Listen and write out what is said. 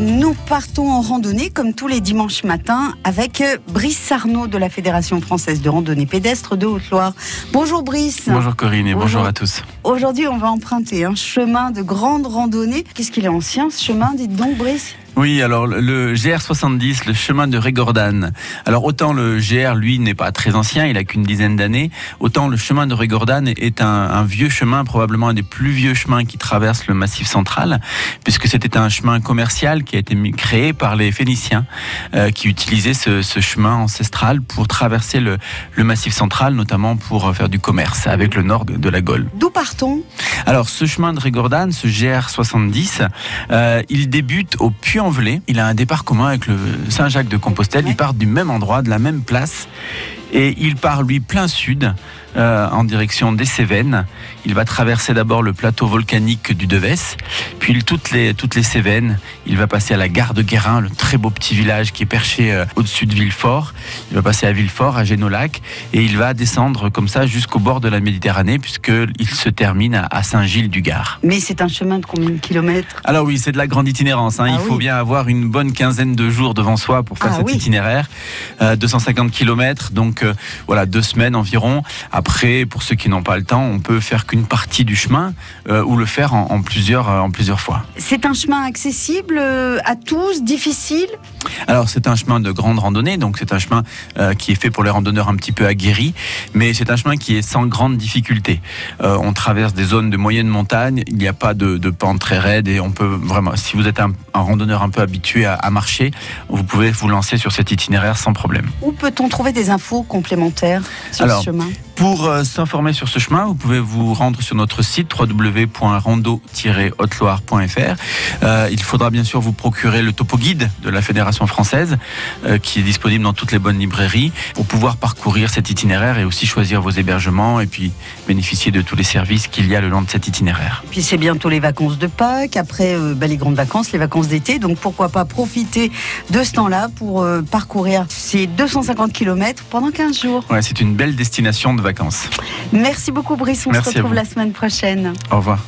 Nous partons en randonnée comme tous les dimanches matins avec Brice Sarnaud de la Fédération française de randonnée pédestre de Haute-Loire. Bonjour Brice. Bonjour Corinne et bonjour, à tous. Aujourd'hui, on va emprunter un chemin de grande randonnée. Qu'est-ce qu'il est ancien ce chemin Dites donc Brice? Oui, alors le GR70, le chemin de Régordane. Alors autant le GR, lui, n'est pas très ancien, il a qu'une dizaine d'années, autant le chemin de Régordane est un, un, vieux chemin, probablement un des plus vieux chemins qui traverse le Massif central, puisque c'était un chemin commercial qui a été créé par les Phéniciens, euh, qui utilisaient ce, ce, chemin ancestral pour traverser le, le, Massif central, notamment pour faire du commerce avec le nord de la Gaule. D'où partons Alors ce chemin de Régordane, ce GR70, euh, il débute au puy il a un départ commun avec le Saint-Jacques de Compostelle. Ils partent du même endroit, de la même place. Et il part, lui, plein sud, euh, en direction des Cévennes. Il va traverser d'abord le plateau volcanique du Devès, puis toutes les, toutes les Cévennes. Il va passer à la gare de Guérin, le très beau petit village qui est perché euh, au-dessus de Villefort. Il va passer à Villefort, à Génolac, et il va descendre comme ça jusqu'au bord de la Méditerranée, puisqu'il se termine à, Saint-Gilles-du-Gard. Mais c'est un chemin de combien de kilomètres? Alors oui, c'est de la grande itinérance. Hein. Ah il faut bien avoir une bonne quinzaine de jours devant soi pour faire ah cet itinéraire. 250 euh, kilomètres, donc euh, voilà, deux semaines environ. Après, pour ceux qui n'ont pas le temps, on peut faire qu'une partie du chemin euh, ou le faire en, plusieurs, en plusieurs fois. C'est un chemin accessible à tous, difficile? Alors c'est un chemin de grande randonnée, donc c'est un chemin qui est fait pour les randonneurs un petit peu aguerris, mais c'est un chemin qui est sans grande difficulté. on traverse des zones de moyenne montagne, il n'y a pas de, de pente très raide et on peut vraiment, si vous êtes un, randonneur un peu habitué à, à marcher, vous pouvez vous lancer sur cet itinéraire sans problème. Où peut-on trouver des infos complémentaires sur ce chemin pour euh, s'informer sur ce chemin, vous pouvez vous rendre sur notre site www.rando-haute-loire.fr. Euh, il faudra bien sûr vous procurer le topo guide de la Fédération française euh, qui est disponible dans toutes les bonnes librairies pour pouvoir parcourir cet itinéraire et aussi choisir vos hébergements et puis bénéficier de tous les services qu'il y a le long de cet itinéraire. Puis c'est bientôt les vacances de Pâques, après bah, les grandes vacances, les vacances d'été, donc pourquoi pas profiter de ce temps-là pour parcourir ces 250 km pendant 15 jours. Ouais, c'est une belle destination de vacances. Merci beaucoup Brice, on se retrouve la semaine prochaine. Au revoir.